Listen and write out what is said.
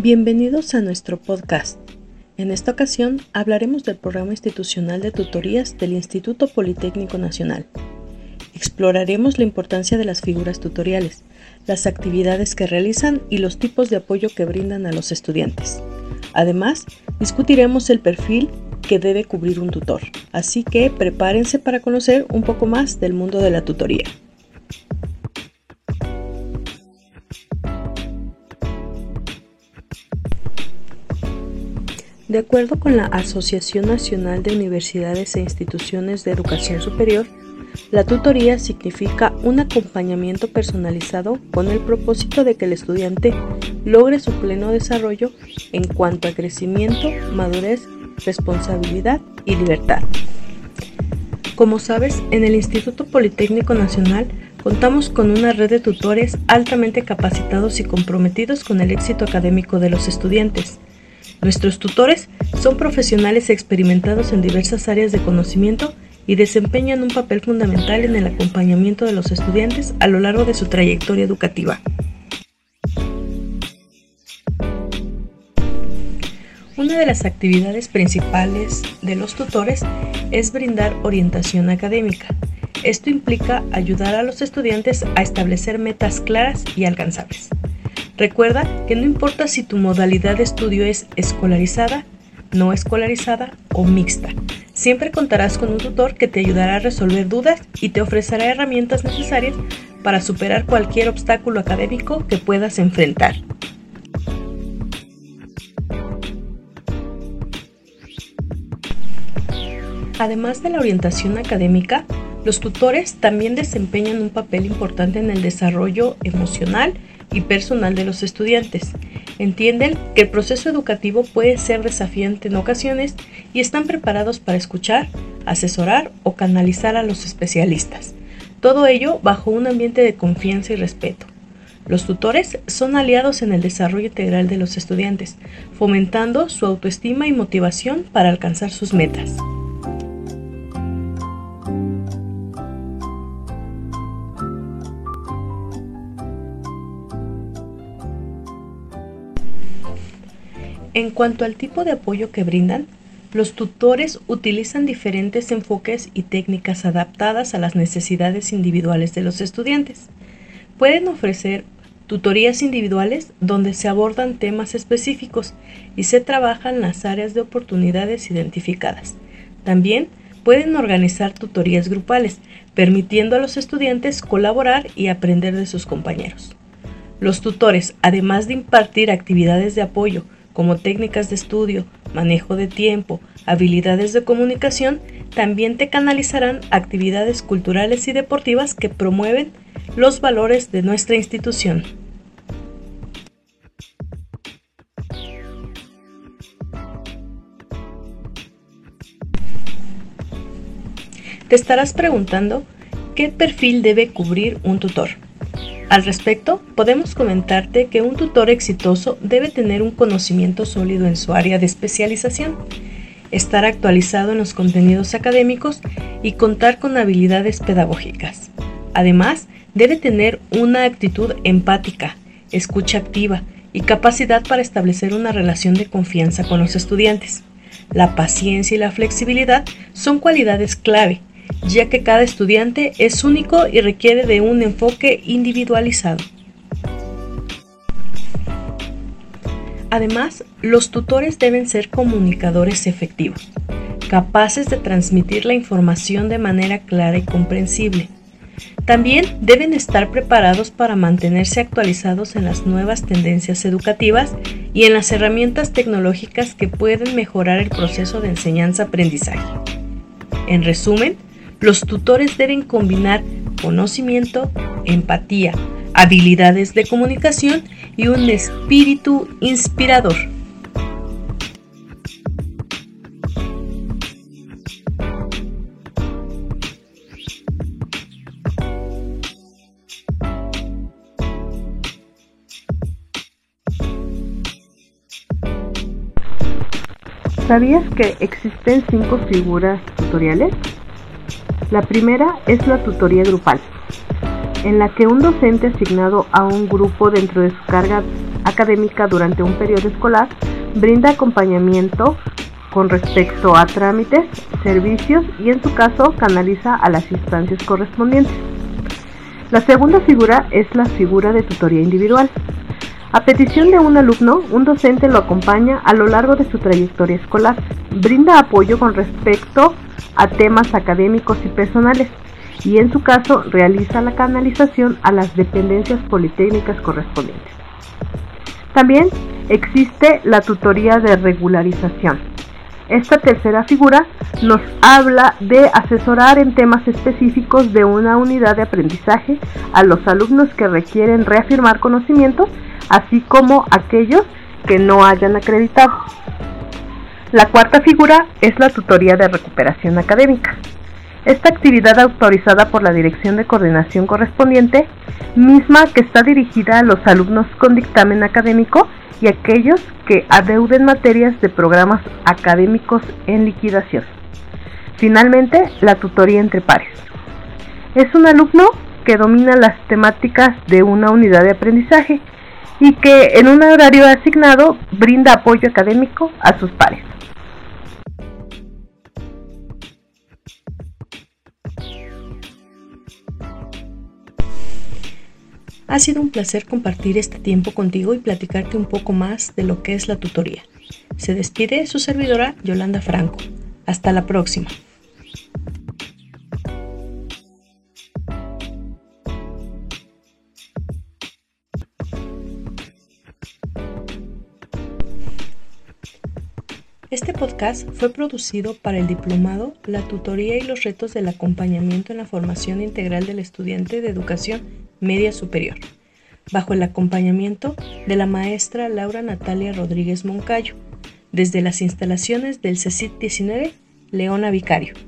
Bienvenidos a nuestro podcast. En esta ocasión hablaremos del programa institucional de tutorías del Instituto Politécnico Nacional. Exploraremos la importancia de las figuras tutoriales, las actividades que realizan y los tipos de apoyo que brindan a los estudiantes. Además, discutiremos el perfil que debe cubrir un tutor, así que prepárense para conocer un poco más del mundo de la tutoría. De acuerdo con la Asociación Nacional de Universidades e Instituciones de Educación Superior, la tutoría significa un acompañamiento personalizado con el propósito de que el estudiante logre su pleno desarrollo en cuanto a crecimiento, madurez, responsabilidad y libertad. Como sabes, en el Instituto Politécnico Nacional contamos con una red de tutores altamente capacitados y comprometidos con el éxito académico de los estudiantes. Nuestros tutores son profesionales experimentados en diversas áreas de conocimiento y desempeñan un papel fundamental en el acompañamiento de los estudiantes a lo largo de su trayectoria educativa. Una de las actividades principales de los tutores es brindar orientación académica. Esto implica ayudar a los estudiantes a establecer metas claras y alcanzables. Recuerda que no importa si tu modalidad de estudio es escolarizada, no escolarizada o mixta, Siempre contarás con un tutor que te ayudará a resolver dudas y te ofrecerá herramientas necesarias para superar cualquier obstáculo académico que puedas enfrentar. Además de la orientación académica, los tutores también desempeñan un papel importante en el desarrollo emocional y personal de los estudiantes. Entienden que el proceso educativo puede ser desafiante en ocasiones y están preparados para escuchar, asesorar o canalizar a los especialistas. Todo ello bajo un ambiente de confianza y respeto. Los tutores son aliados en el desarrollo integral de los estudiantes, fomentando su autoestima y motivación para alcanzar sus metas. En cuanto al tipo de apoyo que brindan, los tutores utilizan diferentes enfoques y técnicas adaptadas a las necesidades individuales de los estudiantes. Pueden ofrecer tutorías individuales donde se abordan temas específicos y se trabajan las áreas de oportunidades identificadas. También pueden organizar tutorías grupales, permitiendo a los estudiantes colaborar y aprender de sus compañeros. Los tutores, además de impartir actividades de apoyo, como técnicas de estudio, manejo de tiempo, habilidades de comunicación, también te canalizarán actividades culturales y deportivas que promueven los valores de nuestra institución. Te estarás preguntando qué perfil debe cubrir un tutor. Al respecto, podemos comentarte que un tutor exitoso debe tener un conocimiento sólido en su área de especialización, estar actualizado en los contenidos académicos y contar con habilidades pedagógicas. Además, debe tener una actitud empática, escucha activa y capacidad para establecer una relación de confianza con los estudiantes. La paciencia y la flexibilidad son cualidades clave ya que cada estudiante es único y requiere de un enfoque individualizado. Además, los tutores deben ser comunicadores efectivos, capaces de transmitir la información de manera clara y comprensible. También deben estar preparados para mantenerse actualizados en las nuevas tendencias educativas y en las herramientas tecnológicas que pueden mejorar el proceso de enseñanza-aprendizaje. En resumen, los tutores deben combinar conocimiento, empatía, habilidades de comunicación y un espíritu inspirador. ¿Sabías que existen cinco figuras tutoriales? La primera es la tutoría grupal, en la que un docente asignado a un grupo dentro de su carga académica durante un periodo escolar, brinda acompañamiento con respecto a trámites, servicios y en su caso canaliza a las instancias correspondientes. La segunda figura es la figura de tutoría individual. A petición de un alumno, un docente lo acompaña a lo largo de su trayectoria escolar, brinda apoyo con respecto a temas académicos y personales y en su caso realiza la canalización a las dependencias politécnicas correspondientes. También existe la tutoría de regularización. Esta tercera figura nos habla de asesorar en temas específicos de una unidad de aprendizaje a los alumnos que requieren reafirmar conocimientos así como aquellos que no hayan acreditado. La cuarta figura es la tutoría de recuperación académica. Esta actividad autorizada por la Dirección de Coordinación correspondiente, misma que está dirigida a los alumnos con dictamen académico y aquellos que adeuden materias de programas académicos en liquidación. Finalmente, la tutoría entre pares. Es un alumno que domina las temáticas de una unidad de aprendizaje y que en un horario asignado brinda apoyo académico a sus pares. Ha sido un placer compartir este tiempo contigo y platicarte un poco más de lo que es la tutoría. Se despide su servidora Yolanda Franco. Hasta la próxima. Este podcast fue producido para el diplomado La tutoría y los retos del acompañamiento en la formación integral del estudiante de educación media superior, bajo el acompañamiento de la maestra Laura Natalia Rodríguez Moncayo, desde las instalaciones del CECIT 19 Leona Vicario.